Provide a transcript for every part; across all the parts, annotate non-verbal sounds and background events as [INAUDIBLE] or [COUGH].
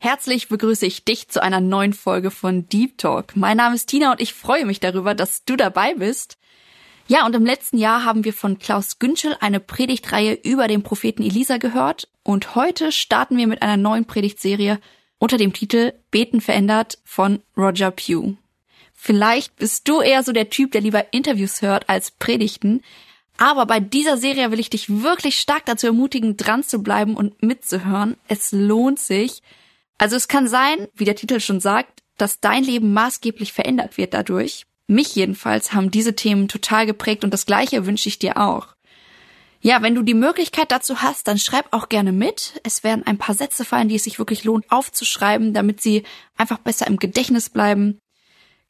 Herzlich begrüße ich dich zu einer neuen Folge von Deep Talk. Mein Name ist Tina und ich freue mich darüber, dass du dabei bist. Ja, und im letzten Jahr haben wir von Klaus Günschel eine Predigtreihe über den Propheten Elisa gehört und heute starten wir mit einer neuen Predigtserie unter dem Titel Beten verändert von Roger Pugh. Vielleicht bist du eher so der Typ, der lieber Interviews hört als Predigten, aber bei dieser Serie will ich dich wirklich stark dazu ermutigen, dran zu bleiben und mitzuhören. Es lohnt sich. Also es kann sein, wie der Titel schon sagt, dass dein Leben maßgeblich verändert wird dadurch. Mich jedenfalls haben diese Themen total geprägt und das gleiche wünsche ich dir auch. Ja, wenn du die Möglichkeit dazu hast, dann schreib auch gerne mit. Es werden ein paar Sätze fallen, die es sich wirklich lohnt aufzuschreiben, damit sie einfach besser im Gedächtnis bleiben.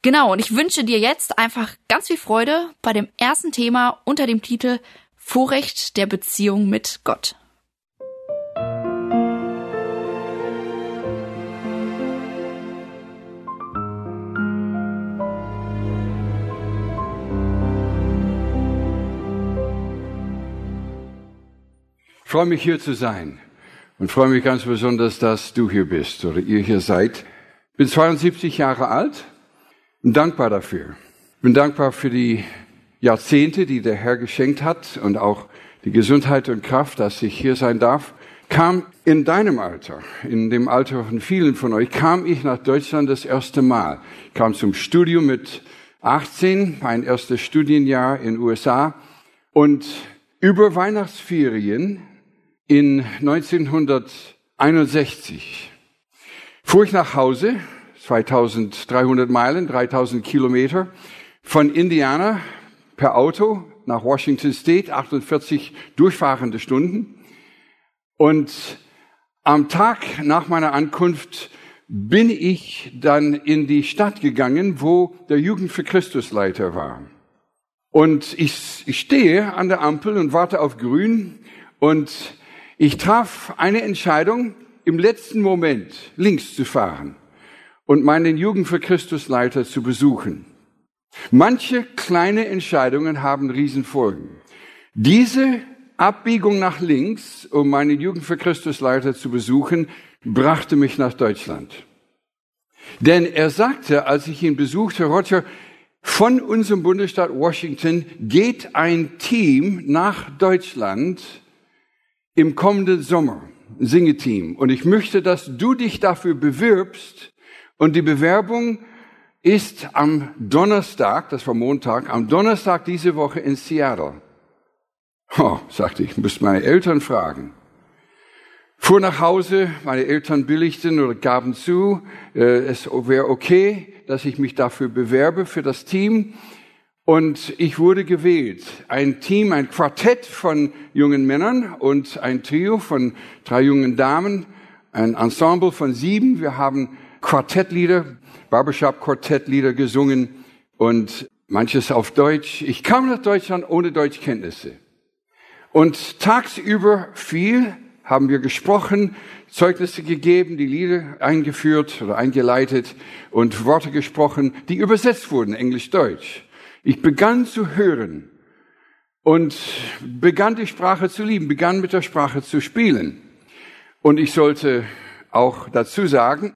Genau, und ich wünsche dir jetzt einfach ganz viel Freude bei dem ersten Thema unter dem Titel Vorrecht der Beziehung mit Gott. Freue mich hier zu sein und freue mich ganz besonders, dass du hier bist oder ihr hier seid. Bin 72 Jahre alt und dankbar dafür. Bin dankbar für die Jahrzehnte, die der Herr geschenkt hat und auch die Gesundheit und Kraft, dass ich hier sein darf. Kam in deinem Alter, in dem Alter von vielen von euch, kam ich nach Deutschland das erste Mal. Kam zum Studium mit 18, mein erstes Studienjahr in USA und über Weihnachtsferien in 1961 fuhr ich nach Hause, 2300 Meilen, 3000 Kilometer, von Indiana per Auto nach Washington State, 48 durchfahrende Stunden. Und am Tag nach meiner Ankunft bin ich dann in die Stadt gegangen, wo der Jugend für Christusleiter war. Und ich, ich stehe an der Ampel und warte auf Grün und ich traf eine Entscheidung, im letzten Moment links zu fahren und meinen Jugend für Christusleiter zu besuchen. Manche kleine Entscheidungen haben Riesenfolgen. Diese Abbiegung nach links, um meinen Jugend für Christusleiter zu besuchen, brachte mich nach Deutschland. Denn er sagte, als ich ihn besuchte, Roger, von unserem Bundesstaat Washington geht ein Team nach Deutschland, im kommenden Sommer, Singeteam. Und ich möchte, dass du dich dafür bewirbst. Und die Bewerbung ist am Donnerstag, das war Montag, am Donnerstag diese Woche in Seattle. Oh, sagte ich, muss meine Eltern fragen. Fuhr nach Hause, meine Eltern billigten oder gaben zu, äh, es wäre okay, dass ich mich dafür bewerbe für das Team. Und ich wurde gewählt. Ein Team, ein Quartett von jungen Männern und ein Trio von drei jungen Damen, ein Ensemble von sieben. Wir haben Quartettlieder, Barbershop-Quartettlieder gesungen und manches auf Deutsch. Ich kam nach Deutschland ohne Deutschkenntnisse. Und tagsüber viel haben wir gesprochen, Zeugnisse gegeben, die Lieder eingeführt oder eingeleitet und Worte gesprochen, die übersetzt wurden, Englisch-Deutsch. Ich begann zu hören und begann die Sprache zu lieben, begann mit der Sprache zu spielen. Und ich sollte auch dazu sagen,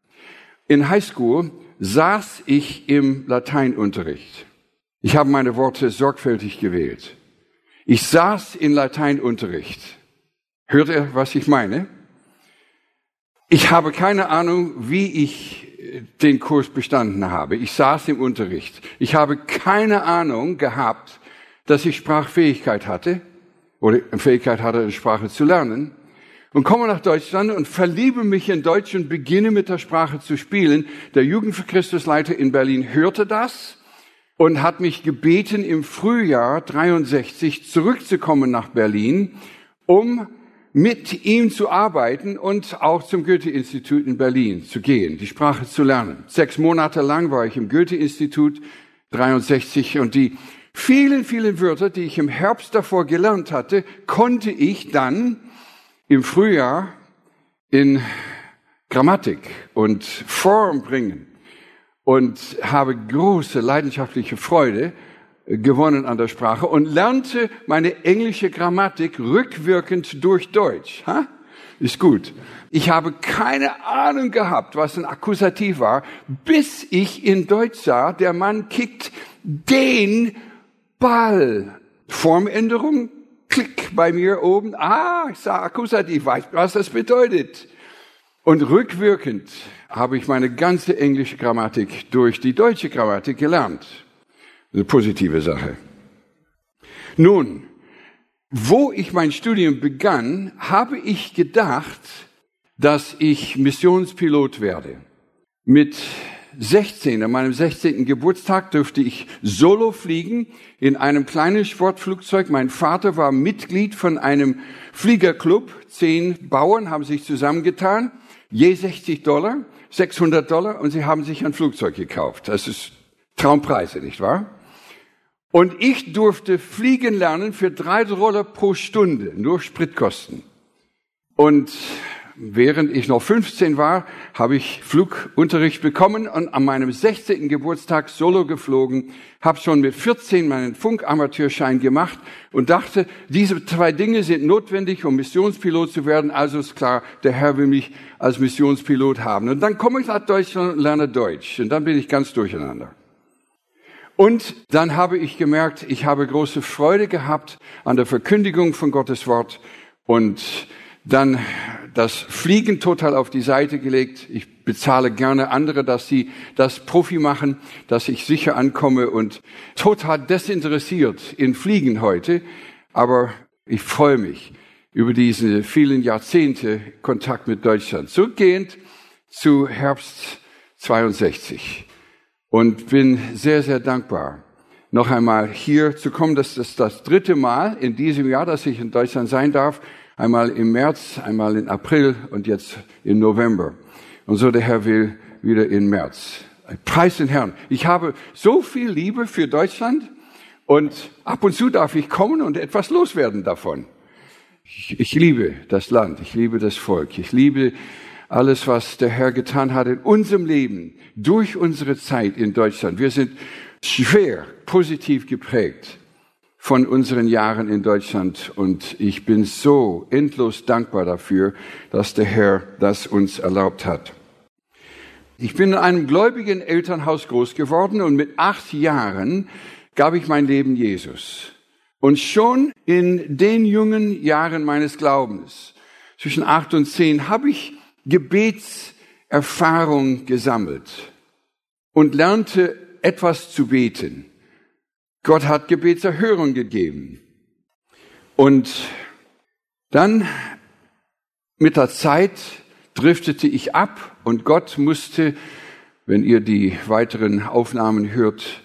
in Highschool saß ich im Lateinunterricht. Ich habe meine Worte sorgfältig gewählt. Ich saß in Lateinunterricht. Hört ihr, was ich meine? Ich habe keine Ahnung, wie ich den Kurs bestanden habe. Ich saß im Unterricht. Ich habe keine Ahnung gehabt, dass ich Sprachfähigkeit hatte oder Fähigkeit hatte, eine Sprache zu lernen. Und komme nach Deutschland und verliebe mich in Deutsch und beginne mit der Sprache zu spielen. Der Jugend für Christusleiter in Berlin hörte das und hat mich gebeten, im Frühjahr 63 zurückzukommen nach Berlin, um mit ihm zu arbeiten und auch zum Goethe-Institut in Berlin zu gehen, die Sprache zu lernen. Sechs Monate lang war ich im Goethe-Institut. 63 und die vielen, vielen Wörter, die ich im Herbst davor gelernt hatte, konnte ich dann im Frühjahr in Grammatik und Form bringen und habe große leidenschaftliche Freude gewonnen an der Sprache und lernte meine englische Grammatik rückwirkend durch Deutsch. Ha? Ist gut. Ich habe keine Ahnung gehabt, was ein Akkusativ war, bis ich in Deutsch sah, der Mann kickt den Ball. Formänderung, klick bei mir oben. Ah, ich sah Akkusativ, weiß, was das bedeutet. Und rückwirkend habe ich meine ganze englische Grammatik durch die deutsche Grammatik gelernt. Eine positive Sache. Nun, wo ich mein Studium begann, habe ich gedacht, dass ich Missionspilot werde. Mit 16, an meinem 16. Geburtstag dürfte ich solo fliegen in einem kleinen Sportflugzeug. Mein Vater war Mitglied von einem Fliegerclub. Zehn Bauern haben sich zusammengetan, je 60 Dollar, 600 Dollar und sie haben sich ein Flugzeug gekauft. Das ist Traumpreise, nicht wahr? Und ich durfte fliegen lernen für drei Dollar pro Stunde, nur Spritkosten. Und während ich noch 15 war, habe ich Flugunterricht bekommen und an meinem 16. Geburtstag solo geflogen, habe schon mit 14 meinen Funkamateurschein gemacht und dachte, diese zwei Dinge sind notwendig, um Missionspilot zu werden. Also ist klar, der Herr will mich als Missionspilot haben. Und dann komme ich nach Deutschland und lerne Deutsch. Und dann bin ich ganz durcheinander. Und dann habe ich gemerkt, ich habe große Freude gehabt an der Verkündigung von Gottes Wort und dann das Fliegen total auf die Seite gelegt. Ich bezahle gerne andere, dass sie das Profi machen, dass ich sicher ankomme und total desinteressiert in Fliegen heute. Aber ich freue mich über diese vielen Jahrzehnte Kontakt mit Deutschland. Zurückgehend zu Herbst 62 und bin sehr, sehr dankbar, noch einmal hier zu kommen. Das ist das dritte Mal in diesem Jahr, dass ich in Deutschland sein darf. Einmal im März, einmal in April und jetzt im November. Und so der Herr will wieder im März. Preis den Herrn. Ich habe so viel Liebe für Deutschland und ab und zu darf ich kommen und etwas loswerden davon. Ich, ich liebe das Land, ich liebe das Volk, ich liebe alles, was der Herr getan hat in unserem Leben, durch unsere Zeit in Deutschland. Wir sind schwer positiv geprägt von unseren Jahren in Deutschland und ich bin so endlos dankbar dafür, dass der Herr das uns erlaubt hat. Ich bin in einem gläubigen Elternhaus groß geworden und mit acht Jahren gab ich mein Leben Jesus. Und schon in den jungen Jahren meines Glaubens, zwischen acht und zehn, habe ich Gebetserfahrung gesammelt und lernte etwas zu beten. Gott hat Gebetserhörung gegeben. Und dann mit der Zeit driftete ich ab und Gott musste, wenn ihr die weiteren Aufnahmen hört,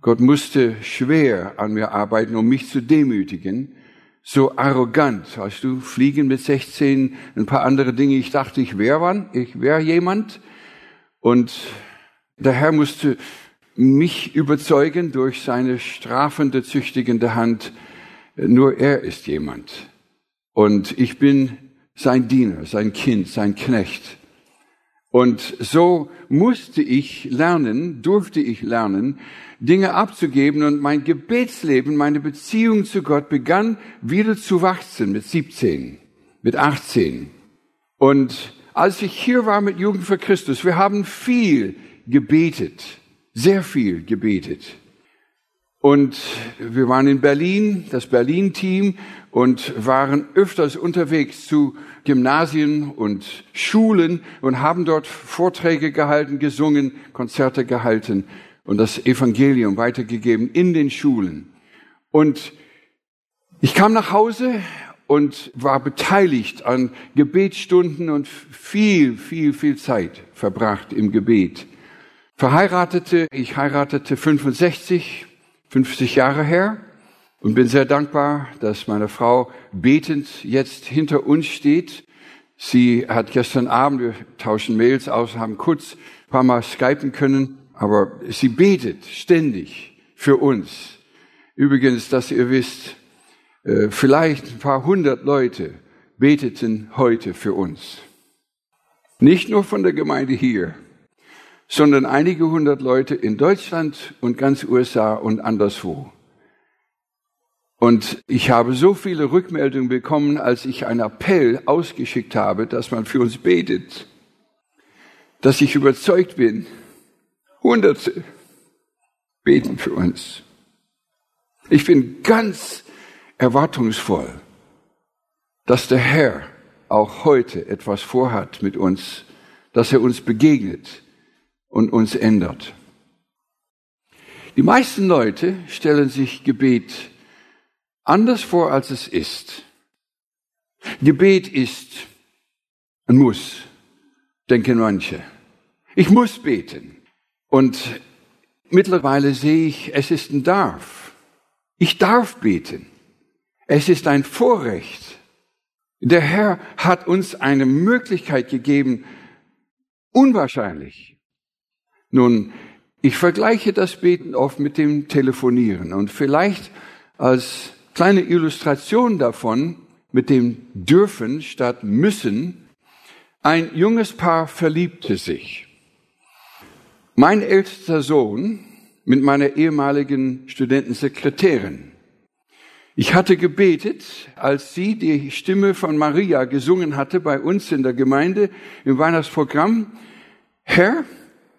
Gott musste schwer an mir arbeiten, um mich zu demütigen so arrogant, weißt du, fliegen mit 16, ein paar andere Dinge. Ich dachte, ich wäre wann, ich wäre jemand. Und der Herr musste mich überzeugen durch seine strafende, züchtigende Hand. Nur er ist jemand. Und ich bin sein Diener, sein Kind, sein Knecht. Und so musste ich lernen, durfte ich lernen, Dinge abzugeben und mein Gebetsleben, meine Beziehung zu Gott begann wieder zu wachsen mit 17, mit 18. Und als ich hier war mit Jugend für Christus, wir haben viel gebetet, sehr viel gebetet. Und wir waren in Berlin, das Berlin-Team, und waren öfters unterwegs zu Gymnasien und Schulen und haben dort Vorträge gehalten, gesungen, Konzerte gehalten und das Evangelium weitergegeben in den Schulen. Und ich kam nach Hause und war beteiligt an Gebetsstunden und viel, viel, viel Zeit verbracht im Gebet. Verheiratete, ich heiratete 65, 50 Jahre her und bin sehr dankbar, dass meine Frau betend jetzt hinter uns steht. Sie hat gestern Abend, wir tauschen Mails aus, haben kurz ein paar Mal skypen können, aber sie betet ständig für uns. Übrigens, dass ihr wisst, äh, vielleicht ein paar hundert Leute beteten heute für uns. Nicht nur von der Gemeinde hier, sondern einige hundert Leute in Deutschland und ganz USA und anderswo. Und ich habe so viele Rückmeldungen bekommen, als ich einen Appell ausgeschickt habe, dass man für uns betet, dass ich überzeugt bin, Hunderte beten für uns. Ich bin ganz erwartungsvoll, dass der Herr auch heute etwas vorhat mit uns, dass er uns begegnet und uns ändert. Die meisten Leute stellen sich Gebet anders vor, als es ist. Gebet ist ein Muss, denken manche. Ich muss beten. Und mittlerweile sehe ich, es ist ein Darf. Ich darf beten. Es ist ein Vorrecht. Der Herr hat uns eine Möglichkeit gegeben, unwahrscheinlich. Nun, ich vergleiche das Beten oft mit dem Telefonieren und vielleicht als kleine Illustration davon mit dem dürfen statt müssen. Ein junges Paar verliebte sich. Mein ältester Sohn mit meiner ehemaligen Studentensekretärin. Ich hatte gebetet, als sie die Stimme von Maria gesungen hatte bei uns in der Gemeinde im Weihnachtsprogramm. Herr,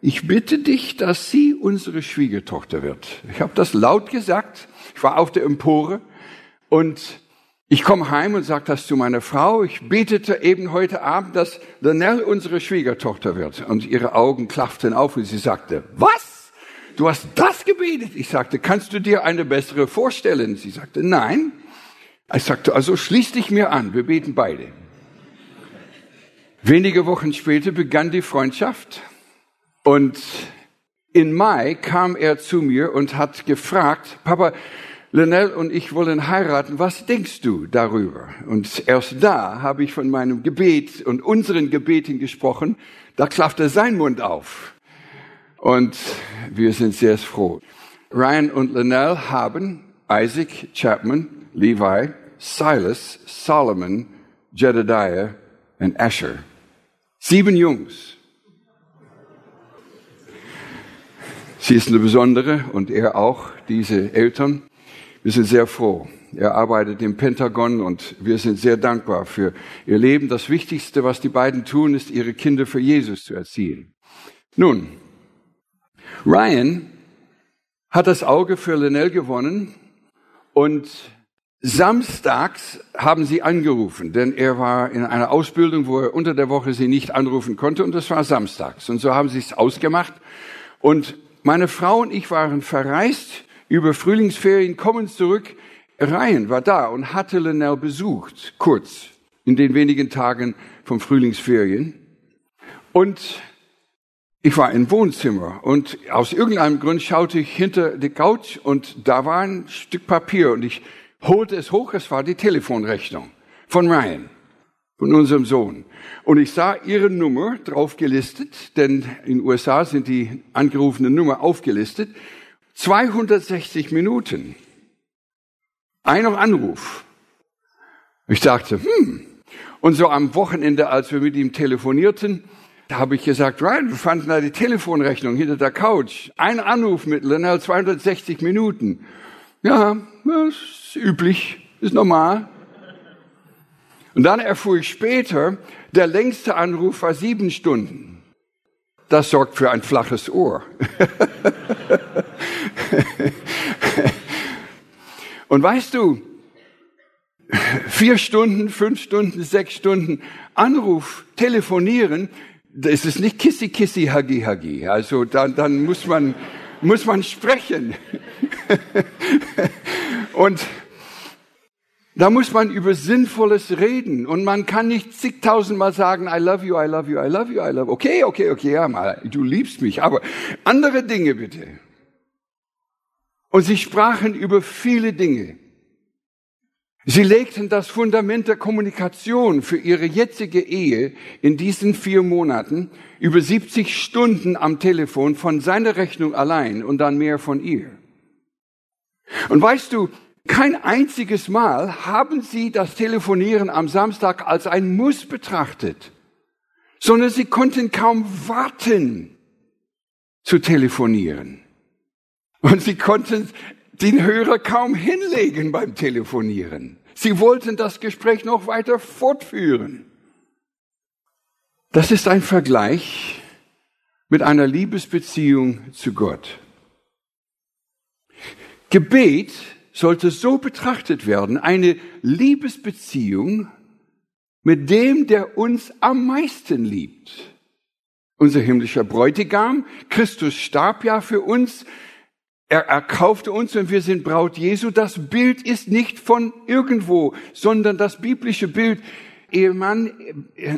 ich bitte dich, dass sie unsere Schwiegertochter wird. Ich habe das laut gesagt. Ich war auf der Empore und ich komme heim und sage das zu meiner Frau. Ich betete eben heute Abend, dass Danelle unsere Schwiegertochter wird. Und ihre Augen klafften auf und sie sagte, was? Du hast das gebetet? Ich sagte, kannst du dir eine bessere vorstellen? Sie sagte, nein. Ich sagte, also schließ dich mir an. Wir beten beide. Wenige Wochen später begann die Freundschaft und in Mai kam er zu mir und hat gefragt, Papa, Linnell und ich wollen heiraten. Was denkst du darüber? Und erst da habe ich von meinem Gebet und unseren Gebeten gesprochen. Da klaffte sein Mund auf. Und wir sind sehr froh. Ryan und Linnell haben Isaac, Chapman, Levi, Silas, Solomon, Jedediah und Asher. Sieben Jungs. Sie ist eine besondere und er auch, diese Eltern. Wir sind sehr froh. Er arbeitet im Pentagon und wir sind sehr dankbar für ihr Leben. Das Wichtigste, was die beiden tun, ist, ihre Kinder für Jesus zu erziehen. Nun, Ryan hat das Auge für Linnell gewonnen und samstags haben sie angerufen, denn er war in einer Ausbildung, wo er unter der Woche sie nicht anrufen konnte und das war samstags. Und so haben sie es ausgemacht und meine Frau und ich waren verreist über Frühlingsferien, kommen zurück. Ryan war da und hatte Linnell besucht, kurz, in den wenigen Tagen vom Frühlingsferien. Und ich war im Wohnzimmer und aus irgendeinem Grund schaute ich hinter die Couch und da war ein Stück Papier und ich holte es hoch, es war die Telefonrechnung von Ryan, von unserem Sohn. Und ich sah ihre Nummer drauf gelistet, denn in den USA sind die angerufene Nummer aufgelistet. 260 Minuten. Ein Anruf. Ich dachte, hm. Und so am Wochenende, als wir mit ihm telefonierten, da habe ich gesagt, Ryan, wir fanden da die Telefonrechnung hinter der Couch. Ein Anruf mit Linnell, 260 Minuten. Ja, das ist üblich, ist normal. Und dann erfuhr ich später, der längste Anruf war sieben Stunden. Das sorgt für ein flaches Ohr. [LAUGHS] Und weißt du, vier Stunden, fünf Stunden, sechs Stunden Anruf, telefonieren, das ist nicht Kissi, Kissi, Hagi, Hagi. Also dann, dann muss man, muss man sprechen. [LAUGHS] Und da muss man über Sinnvolles reden und man kann nicht zigtausendmal sagen, I love you, I love you, I love you, I love you. Okay, okay, okay, ja, mal, du liebst mich, aber andere Dinge bitte. Und sie sprachen über viele Dinge. Sie legten das Fundament der Kommunikation für ihre jetzige Ehe in diesen vier Monaten über 70 Stunden am Telefon von seiner Rechnung allein und dann mehr von ihr. Und weißt du, kein einziges Mal haben sie das Telefonieren am Samstag als ein Muss betrachtet, sondern sie konnten kaum warten zu telefonieren. Und sie konnten den Hörer kaum hinlegen beim Telefonieren. Sie wollten das Gespräch noch weiter fortführen. Das ist ein Vergleich mit einer Liebesbeziehung zu Gott. Gebet sollte so betrachtet werden, eine Liebesbeziehung mit dem, der uns am meisten liebt. Unser himmlischer Bräutigam, Christus starb ja für uns, er erkaufte uns und wir sind Braut Jesu. Das Bild ist nicht von irgendwo, sondern das biblische Bild Ehemann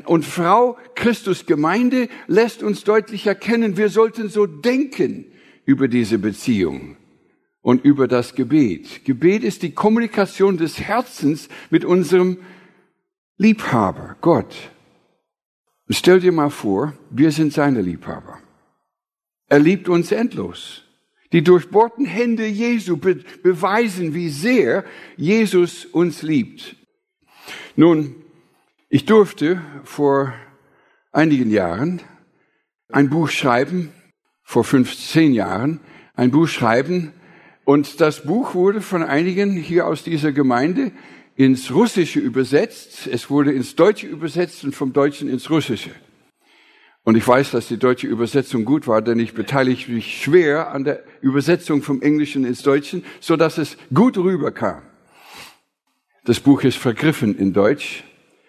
und Frau, Christus Gemeinde lässt uns deutlich erkennen, wir sollten so denken über diese Beziehung und über das Gebet. Gebet ist die Kommunikation des Herzens mit unserem Liebhaber, Gott. Und stell dir mal vor, wir sind seine Liebhaber. Er liebt uns endlos. Die durchbohrten Hände Jesu be beweisen, wie sehr Jesus uns liebt. Nun, ich durfte vor einigen Jahren ein Buch schreiben, vor 15 Jahren, ein Buch schreiben, und das Buch wurde von einigen hier aus dieser Gemeinde ins Russische übersetzt. Es wurde ins Deutsche übersetzt und vom Deutschen ins Russische. Und ich weiß, dass die deutsche Übersetzung gut war, denn ich beteilige mich schwer an der Übersetzung vom Englischen ins Deutschen, so dass es gut rüberkam. Das Buch ist vergriffen in Deutsch,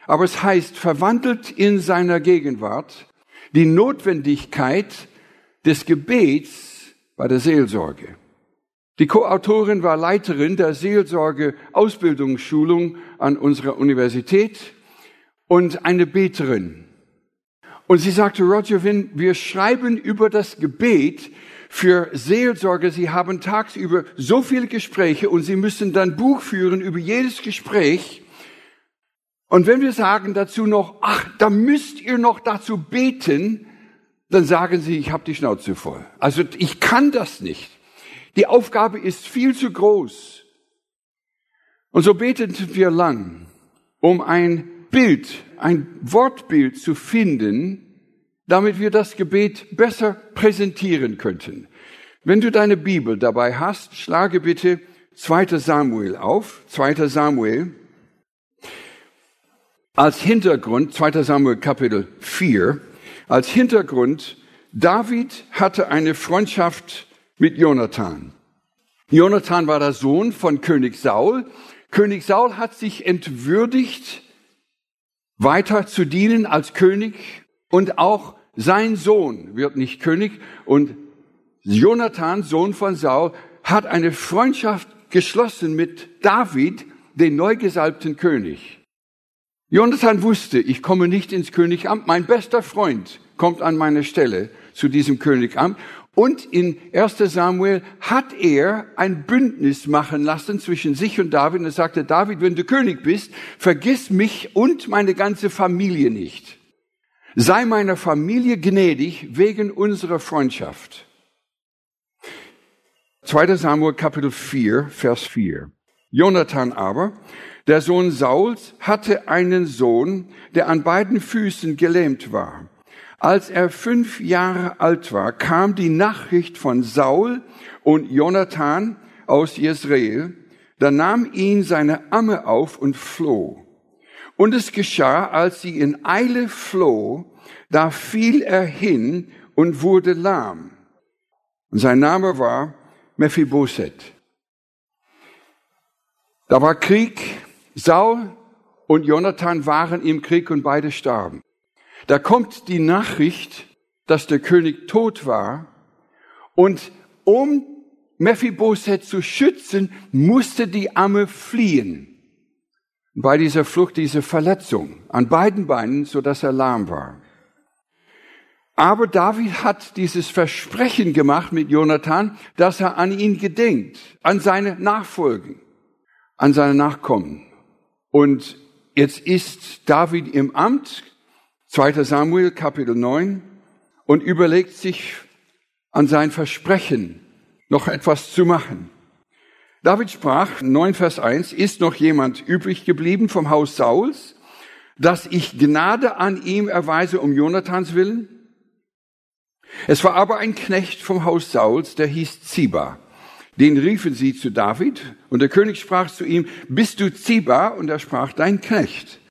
aber es heißt, verwandelt in seiner Gegenwart die Notwendigkeit des Gebets bei der Seelsorge. Die Co-Autorin war Leiterin der Seelsorge Ausbildungsschulung an unserer Universität und eine Beterin. Und sie sagte, Roger Wynn, wir schreiben über das Gebet für Seelsorge. Sie haben tagsüber so viele Gespräche und Sie müssen dann Buch führen über jedes Gespräch. Und wenn wir sagen dazu noch, ach, da müsst ihr noch dazu beten, dann sagen Sie, ich habe die Schnauze voll. Also ich kann das nicht. Die Aufgabe ist viel zu groß. Und so beteten wir lang, um ein Bild, ein Wortbild zu finden, damit wir das Gebet besser präsentieren könnten. Wenn du deine Bibel dabei hast, schlage bitte 2. Samuel auf. 2. Samuel. Als Hintergrund, 2. Samuel Kapitel 4, als Hintergrund, David hatte eine Freundschaft mit Jonathan. Jonathan war der Sohn von König Saul. König Saul hat sich entwürdigt, weiter zu dienen als König und auch sein Sohn wird nicht König und Jonathan, Sohn von Saul, hat eine Freundschaft geschlossen mit David, den neu gesalbten König. Jonathan wusste, ich komme nicht ins Königamt, mein bester Freund kommt an meine Stelle zu diesem Königamt und in 1 Samuel hat er ein Bündnis machen lassen zwischen sich und David. Und er sagte, David, wenn du König bist, vergiss mich und meine ganze Familie nicht. Sei meiner Familie gnädig wegen unserer Freundschaft. 2 Samuel Kapitel 4, Vers 4. Jonathan aber, der Sohn Sauls, hatte einen Sohn, der an beiden Füßen gelähmt war. Als er fünf Jahre alt war, kam die Nachricht von Saul und Jonathan aus Jezreel. Da nahm ihn seine Amme auf und floh. Und es geschah, als sie in Eile floh, da fiel er hin und wurde lahm. Und sein Name war Mephibosheth. Da war Krieg. Saul und Jonathan waren im Krieg und beide starben. Da kommt die Nachricht, dass der König tot war und um Mephibosheth zu schützen, musste die Amme fliehen. Bei dieser Flucht diese Verletzung an beiden Beinen, so dass er lahm war. Aber David hat dieses Versprechen gemacht mit Jonathan, dass er an ihn gedenkt, an seine Nachfolgen, an seine Nachkommen. Und jetzt ist David im Amt, 2. Samuel Kapitel 9, und überlegt sich an sein Versprechen, noch etwas zu machen. David sprach, 9 Vers 1, ist noch jemand übrig geblieben vom Haus Sauls, dass ich Gnade an ihm erweise um Jonathans willen? Es war aber ein Knecht vom Haus Sauls, der hieß Ziba. Den riefen sie zu David, und der König sprach zu ihm, bist du Ziba? Und er sprach, dein Knecht.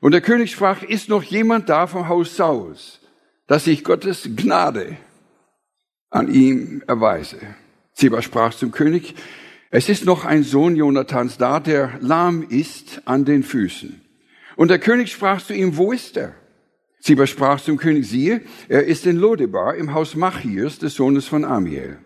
Und der König sprach, ist noch jemand da vom Haus Sauls, dass ich Gottes Gnade an ihm erweise? Ziba sprach zum König, es ist noch ein Sohn Jonathans da, der lahm ist an den Füßen. Und der König sprach zu ihm, wo ist er? Ziba sprach zum König, siehe, er ist in Lodebar im Haus Machirs, des Sohnes von Amiel.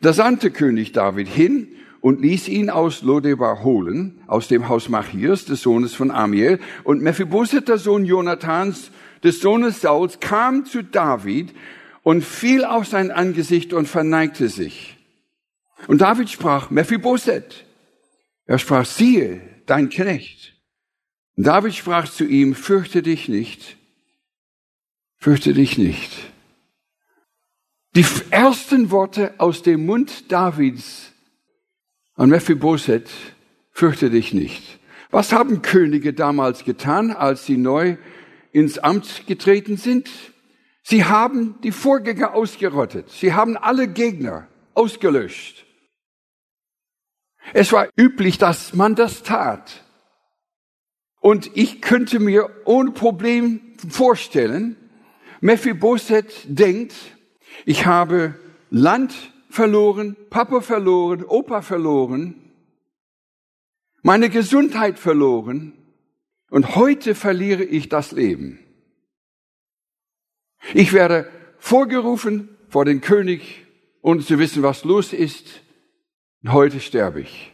Da sandte König David hin und ließ ihn aus Lodebar holen, aus dem Haus Machirs, des Sohnes von Amiel. Und Mephibosheth, der Sohn Jonathans, des Sohnes Sauls, kam zu David und fiel auf sein Angesicht und verneigte sich. Und David sprach, Mephibosheth. Er sprach, siehe, dein Knecht. Und David sprach zu ihm, fürchte dich nicht, fürchte dich nicht. Die ersten Worte aus dem Mund Davids an Mephibosheth, fürchte dich nicht. Was haben Könige damals getan, als sie neu ins Amt getreten sind? Sie haben die Vorgänger ausgerottet. Sie haben alle Gegner ausgelöscht. Es war üblich, dass man das tat. Und ich könnte mir ohne Problem vorstellen, Mephibosheth denkt, ich habe Land verloren, Papa verloren, Opa verloren, meine Gesundheit verloren und heute verliere ich das Leben. Ich werde vorgerufen vor den König, ohne zu wissen, was los ist. Und heute sterbe ich.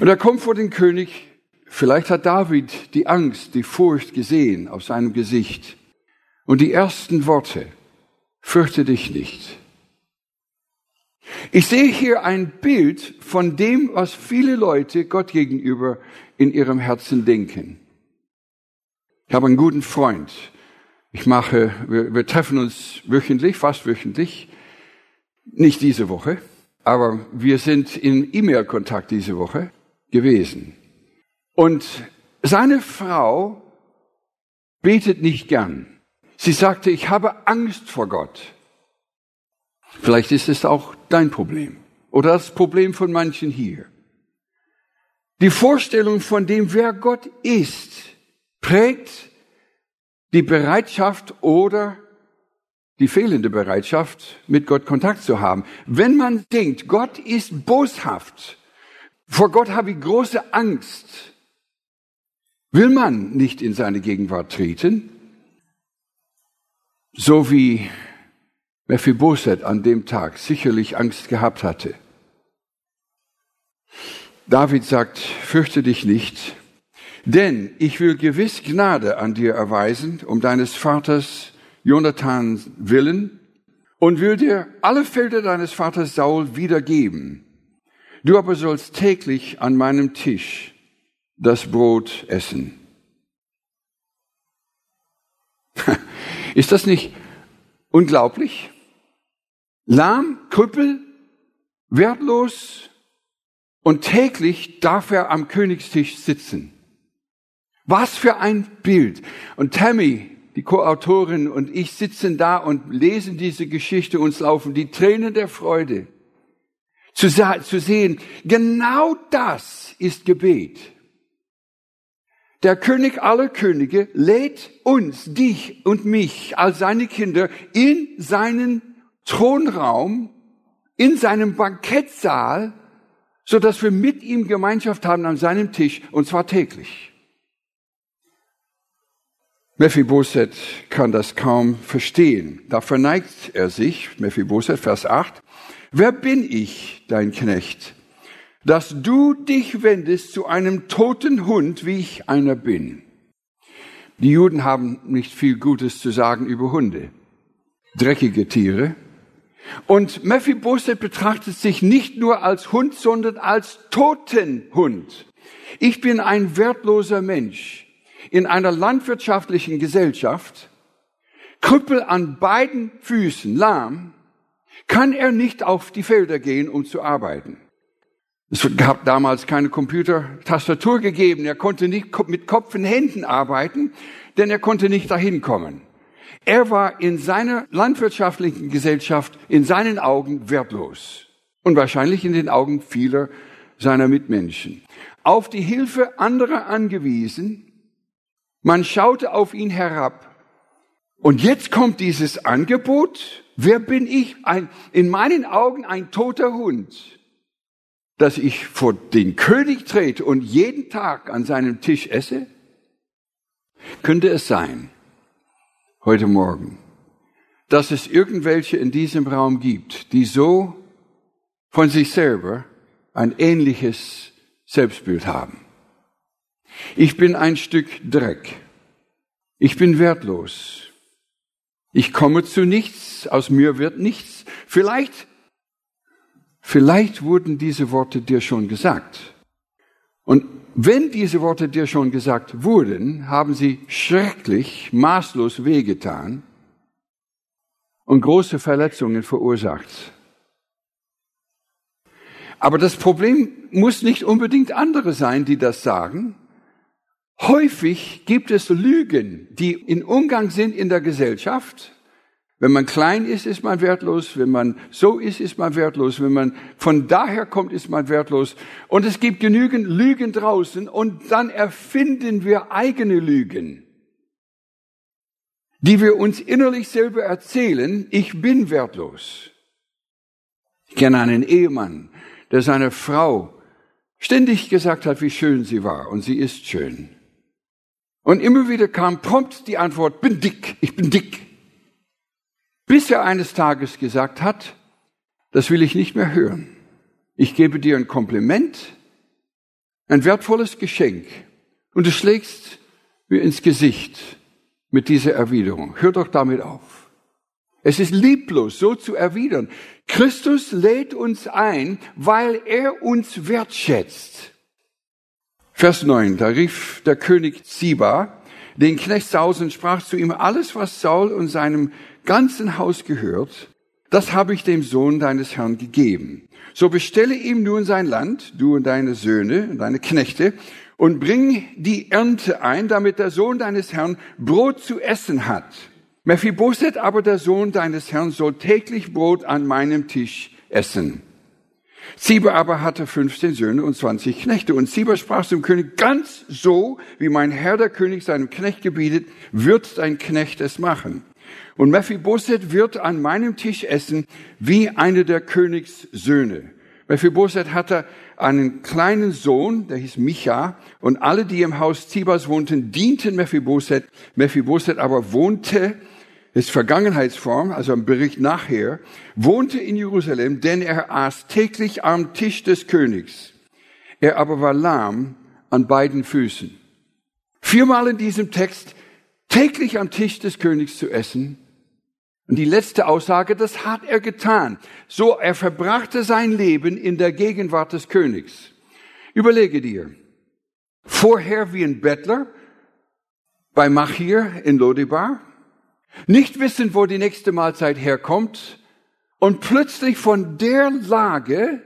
Und er kommt vor den König. Vielleicht hat David die Angst, die Furcht gesehen auf seinem Gesicht. Und die ersten Worte, fürchte dich nicht. Ich sehe hier ein Bild von dem, was viele Leute Gott gegenüber in ihrem Herzen denken. Ich habe einen guten Freund. Ich mache, wir, wir treffen uns wöchentlich, fast wöchentlich. Nicht diese Woche, aber wir sind in E-Mail-Kontakt diese Woche gewesen. Und seine Frau betet nicht gern. Sie sagte, ich habe Angst vor Gott. Vielleicht ist es auch dein Problem oder das Problem von manchen hier. Die Vorstellung von dem, wer Gott ist, prägt die Bereitschaft oder die fehlende Bereitschaft, mit Gott Kontakt zu haben. Wenn man denkt, Gott ist boshaft, vor Gott habe ich große Angst, will man nicht in seine Gegenwart treten, so wie Mephibosheth an dem Tag sicherlich Angst gehabt hatte. David sagt, fürchte dich nicht, denn ich will gewiss Gnade an dir erweisen, um deines Vaters Jonathan willen, und will dir alle Felder deines Vaters Saul wiedergeben. Du aber sollst täglich an meinem Tisch das Brot essen. [LAUGHS] Ist das nicht unglaublich? Lahm, Krüppel, wertlos und täglich darf er am Königstisch sitzen. Was für ein Bild. Und Tammy, die Co-Autorin und ich sitzen da und lesen diese Geschichte, uns laufen die Tränen der Freude. Zu, zu sehen, genau das ist Gebet. Der König aller Könige lädt uns, dich und mich als seine Kinder in seinen Thronraum, in seinem Bankettsaal, so dass wir mit ihm Gemeinschaft haben an seinem Tisch, und zwar täglich. Mephibosheth kann das kaum verstehen. Da verneigt er sich, Mephibosheth, Vers 8, Wer bin ich, dein Knecht, dass du dich wendest zu einem toten Hund, wie ich einer bin. Die Juden haben nicht viel Gutes zu sagen über Hunde. Dreckige Tiere. Und Mephibosheth betrachtet sich nicht nur als Hund, sondern als toten Hund. Ich bin ein wertloser Mensch in einer landwirtschaftlichen Gesellschaft, Krüppel an beiden Füßen, lahm, kann er nicht auf die Felder gehen, um zu arbeiten. Es gab damals keine Computertastatur gegeben. Er konnte nicht mit Kopf und Händen arbeiten, denn er konnte nicht dahin kommen. Er war in seiner landwirtschaftlichen Gesellschaft in seinen Augen wertlos und wahrscheinlich in den Augen vieler seiner Mitmenschen. Auf die Hilfe anderer angewiesen, man schaute auf ihn herab. Und jetzt kommt dieses Angebot. Wer bin ich? Ein, in meinen Augen ein toter Hund, dass ich vor den König trete und jeden Tag an seinem Tisch esse? Könnte es sein, heute Morgen, dass es irgendwelche in diesem Raum gibt, die so von sich selber ein ähnliches Selbstbild haben. Ich bin ein Stück Dreck. Ich bin wertlos. Ich komme zu nichts. Aus mir wird nichts. Vielleicht, vielleicht wurden diese Worte dir schon gesagt. Und wenn diese Worte dir schon gesagt wurden, haben sie schrecklich, maßlos wehgetan und große Verletzungen verursacht. Aber das Problem muss nicht unbedingt andere sein, die das sagen. Häufig gibt es Lügen, die in Umgang sind in der Gesellschaft wenn man klein ist, ist man wertlos. Wenn man so ist, ist man wertlos. Wenn man von daher kommt, ist man wertlos. Und es gibt genügend Lügen draußen und dann erfinden wir eigene Lügen, die wir uns innerlich selber erzählen, ich bin wertlos. Ich kenne einen Ehemann, der seiner Frau ständig gesagt hat, wie schön sie war und sie ist schön. Und immer wieder kam prompt die Antwort, bin dick, ich bin dick. Bis er eines Tages gesagt hat, das will ich nicht mehr hören. Ich gebe dir ein Kompliment, ein wertvolles Geschenk und du schlägst mir ins Gesicht mit dieser Erwiderung. Hör doch damit auf. Es ist lieblos, so zu erwidern. Christus lädt uns ein, weil er uns wertschätzt. Vers 9, da rief der König Ziba den Knecht Saus und sprach zu ihm, alles, was Saul und seinem ganzen Haus gehört, das habe ich dem Sohn deines Herrn gegeben. So bestelle ihm nun sein Land, du und deine Söhne und deine Knechte, und bring die Ernte ein, damit der Sohn deines Herrn Brot zu essen hat. Mephibosheth aber, der Sohn deines Herrn, soll täglich Brot an meinem Tisch essen. Ziba aber hatte 15 Söhne und 20 Knechte. Und Ziba sprach zum König, ganz so, wie mein Herr der König seinem Knecht gebietet, wird dein Knecht es machen. Und Mephibosheth wird an meinem Tisch essen wie einer der Königssöhne. Mephibosheth hatte einen kleinen Sohn, der hieß Micha, und alle, die im Haus Zibas wohnten, dienten Mephibosheth. Mephibosheth aber wohnte, ist Vergangenheitsform, also ein Bericht nachher, wohnte in Jerusalem, denn er aß täglich am Tisch des Königs. Er aber war lahm an beiden Füßen. Viermal in diesem Text täglich am Tisch des Königs zu essen, und die letzte Aussage, das hat er getan. So, er verbrachte sein Leben in der Gegenwart des Königs. Überlege dir, vorher wie ein Bettler bei Machir in Lodibar, nicht wissen, wo die nächste Mahlzeit herkommt und plötzlich von der Lage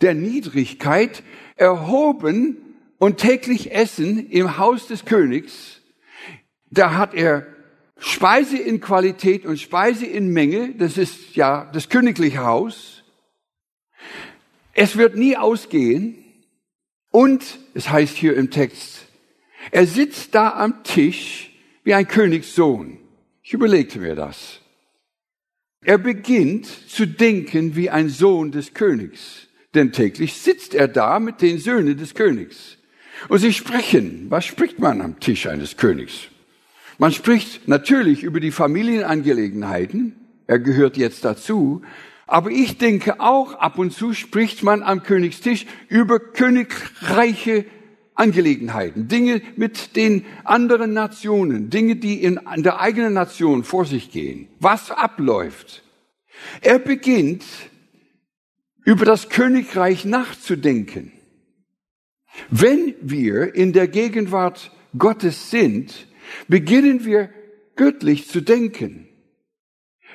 der Niedrigkeit erhoben und täglich essen im Haus des Königs, da hat er Speise in Qualität und Speise in Menge, das ist ja das königliche Haus. Es wird nie ausgehen. Und es heißt hier im Text, er sitzt da am Tisch wie ein Königssohn. Ich überlegte mir das. Er beginnt zu denken wie ein Sohn des Königs, denn täglich sitzt er da mit den Söhnen des Königs. Und sie sprechen. Was spricht man am Tisch eines Königs? Man spricht natürlich über die Familienangelegenheiten, er gehört jetzt dazu, aber ich denke auch, ab und zu spricht man am Königstisch über königreiche Angelegenheiten, Dinge mit den anderen Nationen, Dinge, die in der eigenen Nation vor sich gehen, was abläuft. Er beginnt über das Königreich nachzudenken. Wenn wir in der Gegenwart Gottes sind, beginnen wir göttlich zu denken.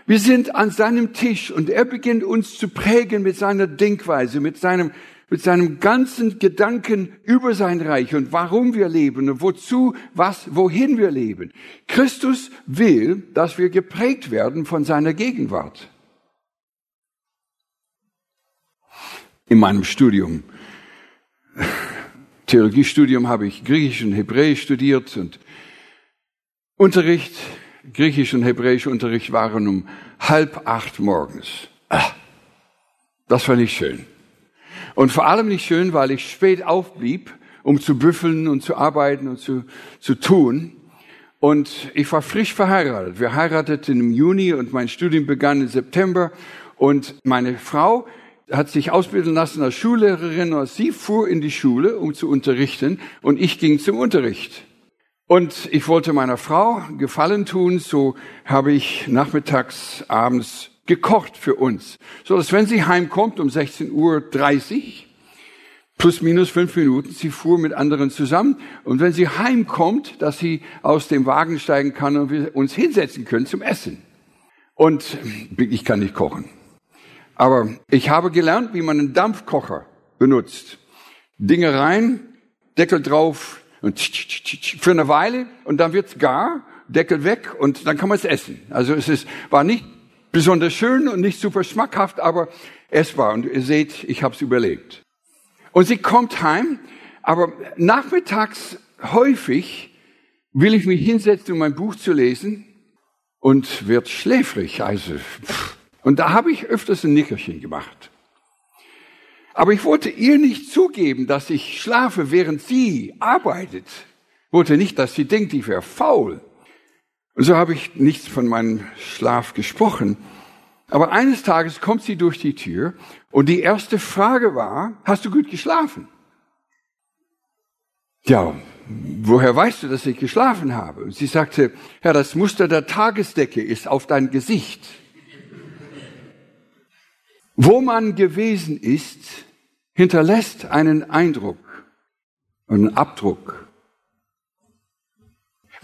Wir sind an seinem Tisch und er beginnt uns zu prägen mit seiner Denkweise, mit seinem, mit seinem ganzen Gedanken über sein Reich und warum wir leben und wozu, was, wohin wir leben. Christus will, dass wir geprägt werden von seiner Gegenwart. In meinem Studium, [LAUGHS] Theologiestudium, habe ich Griechisch und Hebräisch studiert und Unterricht Griechisch und Hebräisch Unterricht waren um halb acht morgens. Ah, das war nicht schön. Und vor allem nicht schön, weil ich spät aufblieb, um zu büffeln und zu arbeiten und zu, zu tun. Und ich war frisch verheiratet. Wir heirateten im Juni und mein Studium begann im September. Und meine Frau hat sich ausbilden lassen als Schullehrerin und sie fuhr in die Schule, um zu unterrichten und ich ging zum Unterricht. Und ich wollte meiner Frau Gefallen tun, so habe ich nachmittags, abends gekocht für uns. So dass wenn sie heimkommt um 16.30 Uhr, plus minus fünf Minuten, sie fuhr mit anderen zusammen, und wenn sie heimkommt, dass sie aus dem Wagen steigen kann und wir uns hinsetzen können zum Essen. Und ich kann nicht kochen. Aber ich habe gelernt, wie man einen Dampfkocher benutzt. Dinge rein, Deckel drauf, und für eine Weile und dann wird's gar, Deckel weg und dann kann man es essen. Also es ist, war nicht besonders schön und nicht super schmackhaft, aber essbar. Und ihr seht, ich habe es überlebt. Und sie kommt heim, aber nachmittags häufig will ich mich hinsetzen, um mein Buch zu lesen und wird schläfrig. Also, und da habe ich öfters ein Nickerchen gemacht. Aber ich wollte ihr nicht zugeben, dass ich schlafe, während sie arbeitet. Ich wollte nicht, dass sie denkt, ich wäre faul. Und so habe ich nichts von meinem Schlaf gesprochen. Aber eines Tages kommt sie durch die Tür und die erste Frage war, hast du gut geschlafen? Ja, woher weißt du, dass ich geschlafen habe? Und sie sagte, Herr, das Muster der Tagesdecke ist auf dein Gesicht. Wo man gewesen ist, hinterlässt einen Eindruck, einen Abdruck.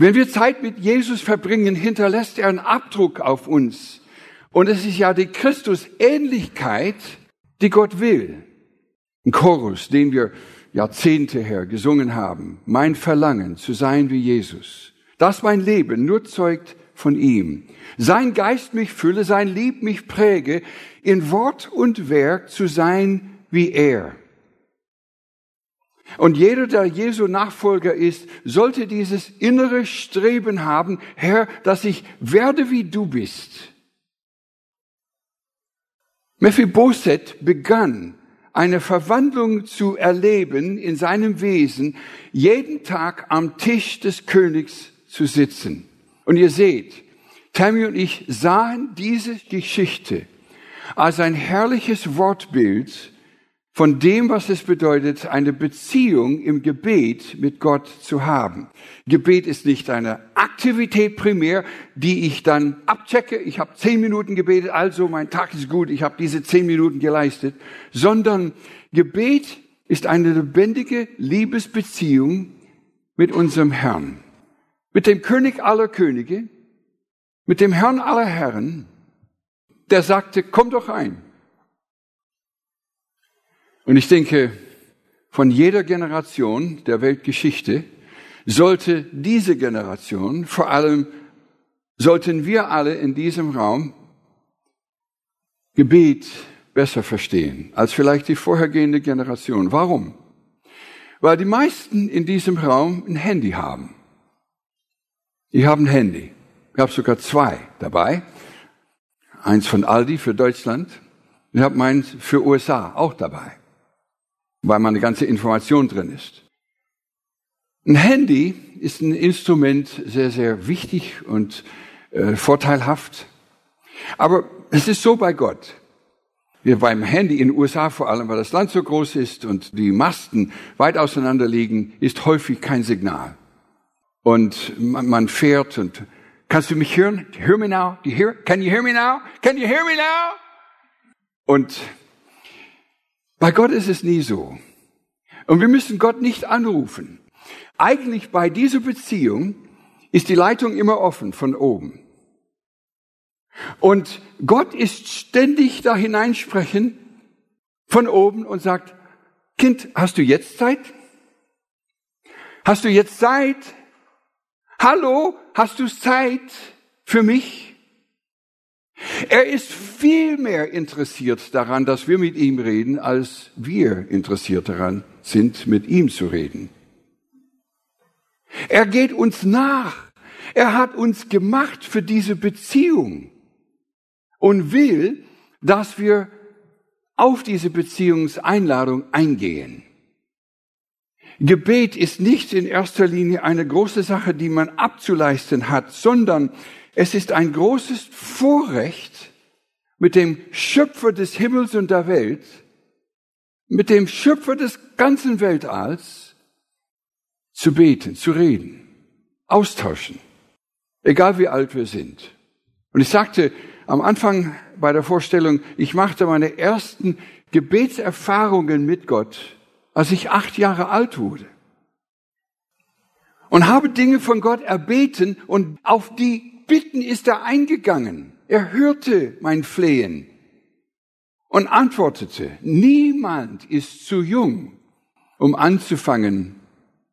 Wenn wir Zeit mit Jesus verbringen, hinterlässt er einen Abdruck auf uns. Und es ist ja die Christusähnlichkeit, die Gott will. Ein Chorus, den wir Jahrzehnte her gesungen haben. Mein Verlangen zu sein wie Jesus. Das mein Leben nur zeugt von ihm. Sein Geist mich fülle, sein Lieb mich präge, in Wort und Werk zu sein wie er. Und jeder, der Jesu Nachfolger ist, sollte dieses innere Streben haben, Herr, dass ich werde wie du bist. Mephibosheth begann eine Verwandlung zu erleben in seinem Wesen, jeden Tag am Tisch des Königs zu sitzen. Und ihr seht, Tammy und ich sahen diese Geschichte als ein herrliches Wortbild von dem, was es bedeutet, eine Beziehung im Gebet mit Gott zu haben. Gebet ist nicht eine Aktivität primär, die ich dann abchecke. Ich habe zehn Minuten gebetet, also mein Tag ist gut, ich habe diese zehn Minuten geleistet, sondern Gebet ist eine lebendige Liebesbeziehung mit unserem Herrn, mit dem König aller Könige, mit dem Herrn aller Herren, der sagte, komm doch ein. Und ich denke, von jeder Generation der Weltgeschichte sollte diese Generation, vor allem sollten wir alle in diesem Raum Gebet besser verstehen als vielleicht die vorhergehende Generation. Warum? Weil die meisten in diesem Raum ein Handy haben. Ich habe ein Handy. Ich habe sogar zwei dabei. Eins von Aldi für Deutschland. Ich habe meins für USA auch dabei weil man eine ganze Information drin ist. Ein Handy ist ein Instrument sehr, sehr wichtig und äh, vorteilhaft. Aber es ist so bei Gott. Wir beim Handy in den USA vor allem, weil das Land so groß ist und die Masten weit auseinander liegen, ist häufig kein Signal. Und man, man fährt und kannst du mich hören? Hear me now? Do you hear? Can you hear me now? Can you hear me now? Und bei Gott ist es nie so. Und wir müssen Gott nicht anrufen. Eigentlich bei dieser Beziehung ist die Leitung immer offen von oben. Und Gott ist ständig da hineinsprechen von oben und sagt, Kind, hast du jetzt Zeit? Hast du jetzt Zeit? Hallo, hast du Zeit für mich? Er ist viel mehr interessiert daran, dass wir mit ihm reden, als wir interessiert daran sind, mit ihm zu reden. Er geht uns nach. Er hat uns gemacht für diese Beziehung und will, dass wir auf diese Beziehungseinladung eingehen. Gebet ist nicht in erster Linie eine große Sache, die man abzuleisten hat, sondern es ist ein großes Vorrecht, mit dem Schöpfer des Himmels und der Welt, mit dem Schöpfer des ganzen Weltalls zu beten, zu reden, austauschen, egal wie alt wir sind. Und ich sagte am Anfang bei der Vorstellung, ich machte meine ersten Gebetserfahrungen mit Gott, als ich acht Jahre alt wurde. Und habe Dinge von Gott erbeten und auf die Bitten ist er eingegangen. Er hörte mein Flehen und antwortete, niemand ist zu jung, um anzufangen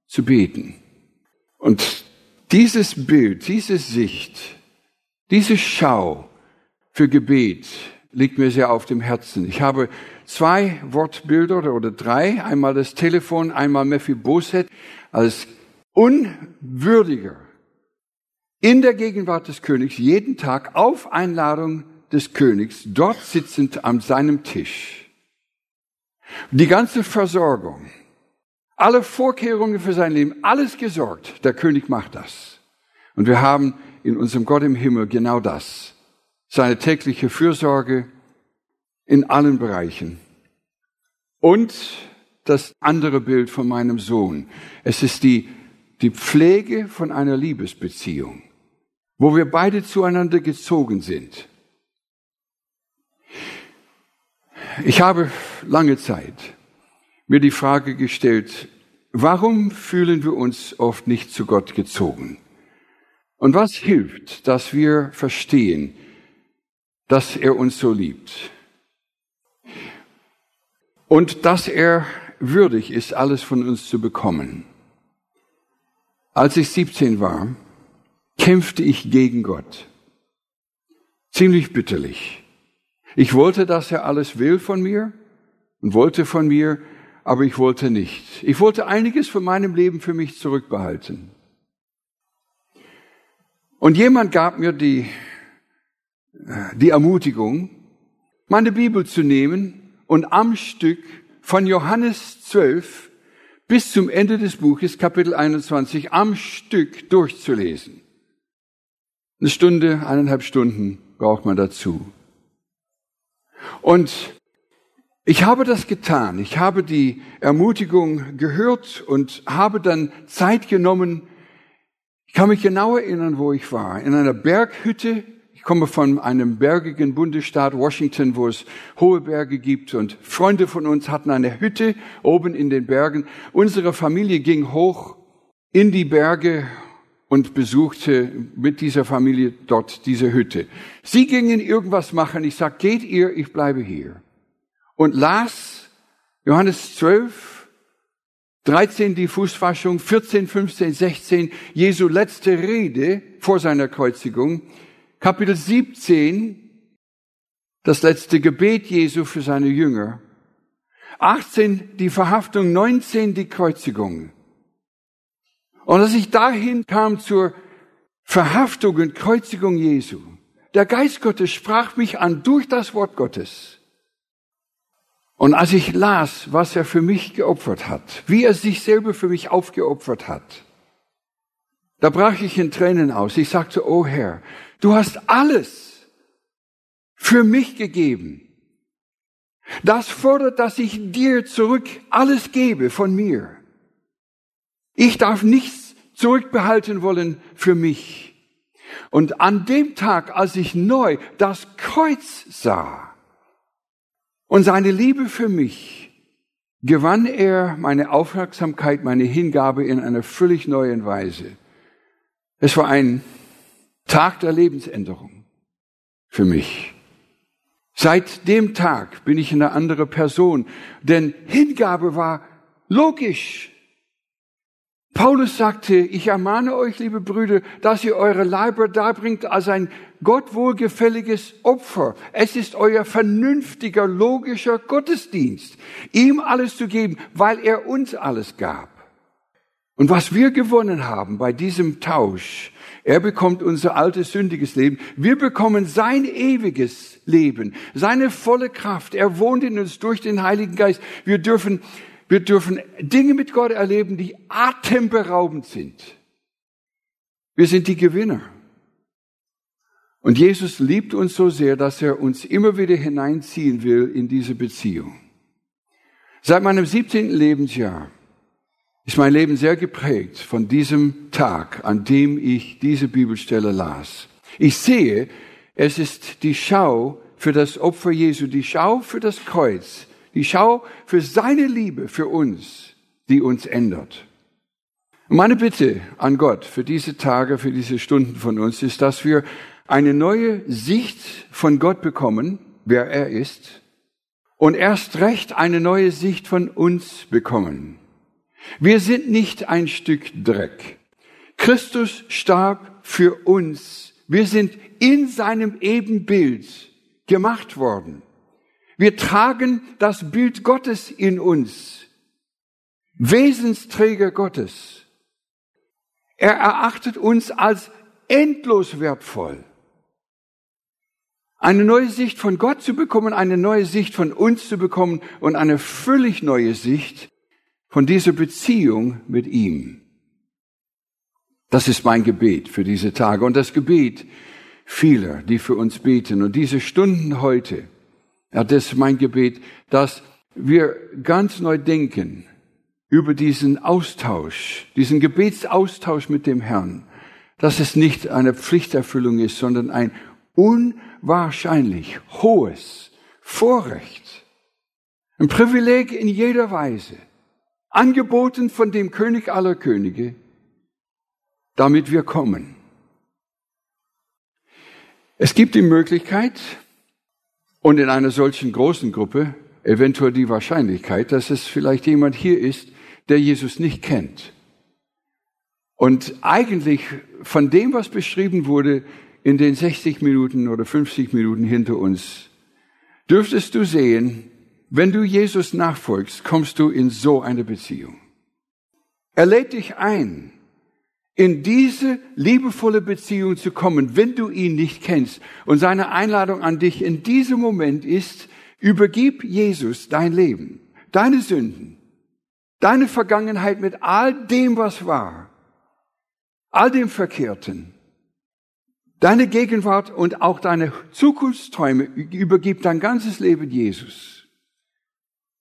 zu beten. Und dieses Bild, diese Sicht, diese Schau für Gebet liegt mir sehr auf dem Herzen. Ich habe zwei Wortbilder oder drei. Einmal das Telefon, einmal Mephiboset als unwürdiger in der Gegenwart des Königs jeden Tag auf Einladung des Königs dort sitzend an seinem Tisch. Die ganze Versorgung, alle Vorkehrungen für sein Leben, alles gesorgt. Der König macht das. Und wir haben in unserem Gott im Himmel genau das seine tägliche Fürsorge in allen Bereichen. Und das andere Bild von meinem Sohn. Es ist die, die Pflege von einer Liebesbeziehung, wo wir beide zueinander gezogen sind. Ich habe lange Zeit mir die Frage gestellt, warum fühlen wir uns oft nicht zu Gott gezogen? Und was hilft, dass wir verstehen, dass er uns so liebt. Und dass er würdig ist, alles von uns zu bekommen. Als ich 17 war, kämpfte ich gegen Gott. Ziemlich bitterlich. Ich wollte, dass er alles will von mir und wollte von mir, aber ich wollte nicht. Ich wollte einiges von meinem Leben für mich zurückbehalten. Und jemand gab mir die die Ermutigung, meine Bibel zu nehmen und am Stück von Johannes 12 bis zum Ende des Buches, Kapitel 21, am Stück durchzulesen. Eine Stunde, eineinhalb Stunden braucht man dazu. Und ich habe das getan. Ich habe die Ermutigung gehört und habe dann Zeit genommen. Ich kann mich genau erinnern, wo ich war. In einer Berghütte ich komme von einem bergigen Bundesstaat Washington, wo es hohe Berge gibt und Freunde von uns hatten eine Hütte oben in den Bergen. Unsere Familie ging hoch in die Berge und besuchte mit dieser Familie dort diese Hütte. Sie gingen irgendwas machen. Ich sag, geht ihr, ich bleibe hier. Und las Johannes 12, 13 die Fußwaschung, 14, 15, 16 Jesu letzte Rede vor seiner Kreuzigung. Kapitel 17, das letzte Gebet Jesu für seine Jünger. 18 die Verhaftung, 19 die Kreuzigung. Und als ich dahin kam zur Verhaftung und Kreuzigung Jesu, der Geist Gottes sprach mich an durch das Wort Gottes. Und als ich las, was er für mich geopfert hat, wie er sich selber für mich aufgeopfert hat, da brach ich in Tränen aus. Ich sagte, oh Herr, Du hast alles für mich gegeben. Das fordert, dass ich dir zurück alles gebe von mir. Ich darf nichts zurückbehalten wollen für mich. Und an dem Tag, als ich neu das Kreuz sah und seine Liebe für mich, gewann er meine Aufmerksamkeit, meine Hingabe in einer völlig neuen Weise. Es war ein Tag der Lebensänderung für mich. Seit dem Tag bin ich eine andere Person, denn Hingabe war logisch. Paulus sagte, ich ermahne euch, liebe Brüder, dass ihr eure Leiber darbringt als ein Gott wohlgefälliges Opfer. Es ist euer vernünftiger, logischer Gottesdienst, ihm alles zu geben, weil er uns alles gab. Und was wir gewonnen haben bei diesem Tausch, er bekommt unser altes sündiges Leben, wir bekommen sein ewiges Leben, seine volle Kraft. Er wohnt in uns durch den Heiligen Geist. Wir dürfen wir dürfen Dinge mit Gott erleben, die atemberaubend sind. Wir sind die Gewinner. Und Jesus liebt uns so sehr, dass er uns immer wieder hineinziehen will in diese Beziehung. Seit meinem 17. Lebensjahr ist mein Leben sehr geprägt von diesem Tag, an dem ich diese Bibelstelle las. Ich sehe, es ist die Schau für das Opfer Jesu, die Schau für das Kreuz, die Schau für seine Liebe für uns, die uns ändert. Meine Bitte an Gott für diese Tage, für diese Stunden von uns ist, dass wir eine neue Sicht von Gott bekommen, wer er ist, und erst recht eine neue Sicht von uns bekommen. Wir sind nicht ein Stück Dreck. Christus starb für uns. Wir sind in seinem Ebenbild gemacht worden. Wir tragen das Bild Gottes in uns. Wesensträger Gottes. Er erachtet uns als endlos wertvoll. Eine neue Sicht von Gott zu bekommen, eine neue Sicht von uns zu bekommen und eine völlig neue Sicht von dieser Beziehung mit ihm. Das ist mein Gebet für diese Tage und das Gebet vieler, die für uns beten. Und diese Stunden heute, ja, das ist mein Gebet, dass wir ganz neu denken über diesen Austausch, diesen Gebetsaustausch mit dem Herrn, dass es nicht eine Pflichterfüllung ist, sondern ein unwahrscheinlich hohes Vorrecht, ein Privileg in jeder Weise, angeboten von dem König aller Könige, damit wir kommen. Es gibt die Möglichkeit, und in einer solchen großen Gruppe eventuell die Wahrscheinlichkeit, dass es vielleicht jemand hier ist, der Jesus nicht kennt. Und eigentlich von dem, was beschrieben wurde in den 60 Minuten oder 50 Minuten hinter uns, dürftest du sehen, wenn du Jesus nachfolgst, kommst du in so eine Beziehung. Er lädt dich ein, in diese liebevolle Beziehung zu kommen, wenn du ihn nicht kennst. Und seine Einladung an dich in diesem Moment ist, übergib Jesus dein Leben, deine Sünden, deine Vergangenheit mit all dem, was war, all dem Verkehrten, deine Gegenwart und auch deine Zukunftsträume, übergib dein ganzes Leben Jesus.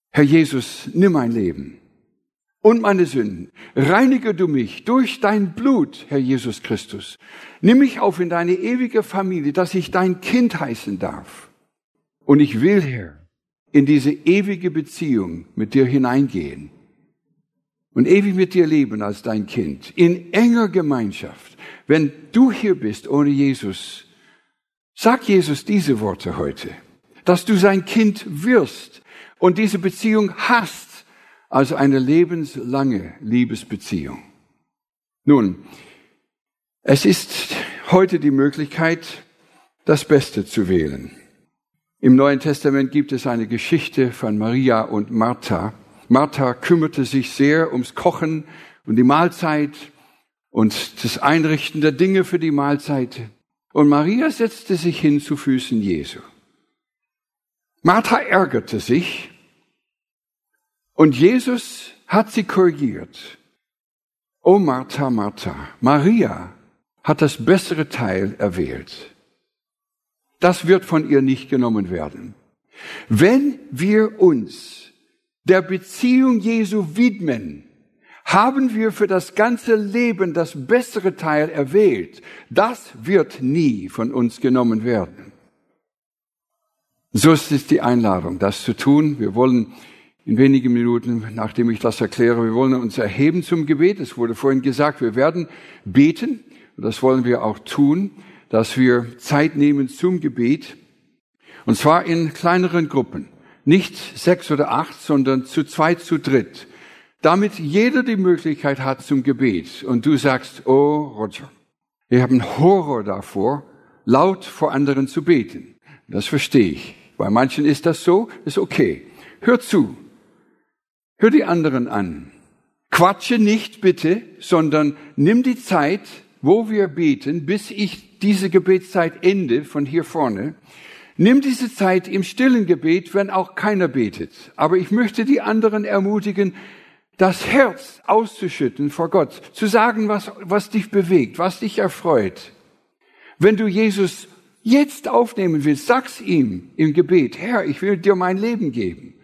Herr Jesus, nimm mein Leben und meine Sünden. Reinige du mich durch dein Blut, Herr Jesus Christus. Nimm mich auf in deine ewige Familie, dass ich dein Kind heißen darf. Und ich will, Herr, in diese ewige Beziehung mit dir hineingehen und ewig mit dir leben als dein Kind, in enger Gemeinschaft. Wenn du hier bist ohne Jesus, sag Jesus diese Worte heute, dass du sein Kind wirst und diese Beziehung hast also eine lebenslange Liebesbeziehung. Nun, es ist heute die Möglichkeit, das Beste zu wählen. Im Neuen Testament gibt es eine Geschichte von Maria und Martha. Martha kümmerte sich sehr ums Kochen und die Mahlzeit und das Einrichten der Dinge für die Mahlzeit. Und Maria setzte sich hin zu Füßen Jesu. Martha ärgerte sich, und Jesus hat sie korrigiert. O Martha, Martha, Maria hat das bessere Teil erwählt. Das wird von ihr nicht genommen werden. Wenn wir uns der Beziehung Jesu widmen, haben wir für das ganze Leben das bessere Teil erwählt. Das wird nie von uns genommen werden. So ist es die Einladung, das zu tun. Wir wollen in wenigen Minuten, nachdem ich das erkläre. Wir wollen uns erheben zum Gebet. Es wurde vorhin gesagt, wir werden beten. Und das wollen wir auch tun, dass wir Zeit nehmen zum Gebet. Und zwar in kleineren Gruppen. Nicht sechs oder acht, sondern zu zweit, zu dritt. Damit jeder die Möglichkeit hat zum Gebet. Und du sagst, oh Roger, ich habe einen Horror davor, laut vor anderen zu beten. Das verstehe ich. Bei manchen ist das so, ist okay. Hör zu. Hör die anderen an. Quatsche nicht bitte, sondern nimm die Zeit, wo wir beten, bis ich diese Gebetszeit ende von hier vorne. Nimm diese Zeit im stillen Gebet, wenn auch keiner betet. Aber ich möchte die anderen ermutigen, das Herz auszuschütten vor Gott, zu sagen, was, was dich bewegt, was dich erfreut. Wenn du Jesus jetzt aufnehmen willst, sag's ihm im Gebet, Herr, ich will dir mein Leben geben.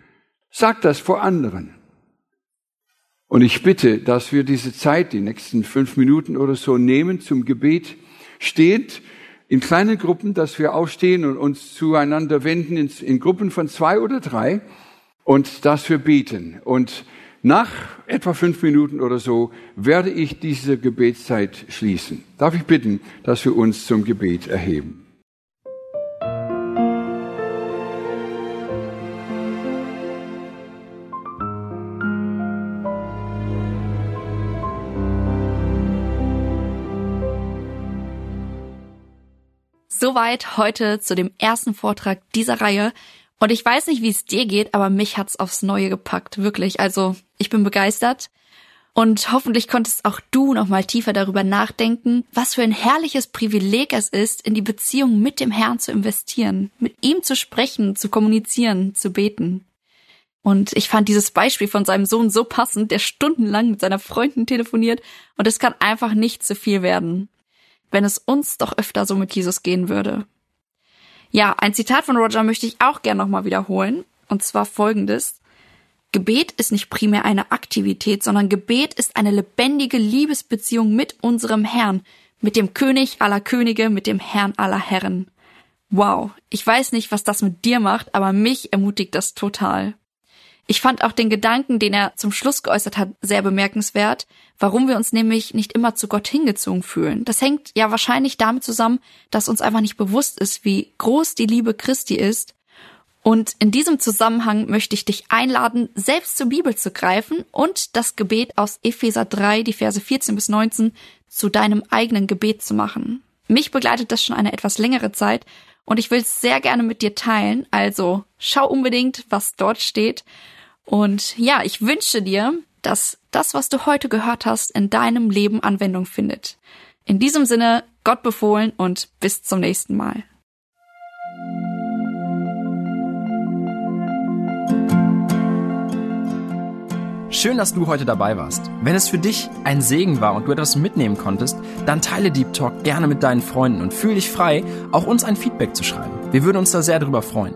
Sag das vor anderen. Und ich bitte, dass wir diese Zeit, die nächsten fünf Minuten oder so nehmen zum Gebet, stehend in kleinen Gruppen, dass wir aufstehen und uns zueinander wenden in, in Gruppen von zwei oder drei und dass wir beten. Und nach etwa fünf Minuten oder so werde ich diese Gebetszeit schließen. Darf ich bitten, dass wir uns zum Gebet erheben? Soweit heute zu dem ersten Vortrag dieser Reihe. Und ich weiß nicht, wie es dir geht, aber mich hat's aufs Neue gepackt, wirklich. Also, ich bin begeistert. Und hoffentlich konntest auch du noch mal tiefer darüber nachdenken, was für ein herrliches Privileg es ist, in die Beziehung mit dem Herrn zu investieren, mit ihm zu sprechen, zu kommunizieren, zu beten. Und ich fand dieses Beispiel von seinem Sohn so passend, der stundenlang mit seiner Freundin telefoniert und es kann einfach nicht zu viel werden wenn es uns doch öfter so mit Jesus gehen würde. Ja, ein Zitat von Roger möchte ich auch gern nochmal wiederholen, und zwar folgendes. Gebet ist nicht primär eine Aktivität, sondern Gebet ist eine lebendige Liebesbeziehung mit unserem Herrn, mit dem König aller Könige, mit dem Herrn aller Herren. Wow, ich weiß nicht, was das mit dir macht, aber mich ermutigt das total. Ich fand auch den Gedanken, den er zum Schluss geäußert hat, sehr bemerkenswert, warum wir uns nämlich nicht immer zu Gott hingezogen fühlen. Das hängt ja wahrscheinlich damit zusammen, dass uns einfach nicht bewusst ist, wie groß die Liebe Christi ist. Und in diesem Zusammenhang möchte ich dich einladen, selbst zur Bibel zu greifen und das Gebet aus Epheser 3, die Verse 14 bis 19, zu deinem eigenen Gebet zu machen. Mich begleitet das schon eine etwas längere Zeit und ich will es sehr gerne mit dir teilen. Also schau unbedingt, was dort steht. Und ja, ich wünsche dir, dass das, was du heute gehört hast, in deinem Leben Anwendung findet. In diesem Sinne, Gott befohlen und bis zum nächsten Mal. Schön, dass du heute dabei warst. Wenn es für dich ein Segen war und du etwas mitnehmen konntest, dann teile Deep Talk gerne mit deinen Freunden und fühle dich frei, auch uns ein Feedback zu schreiben. Wir würden uns da sehr drüber freuen.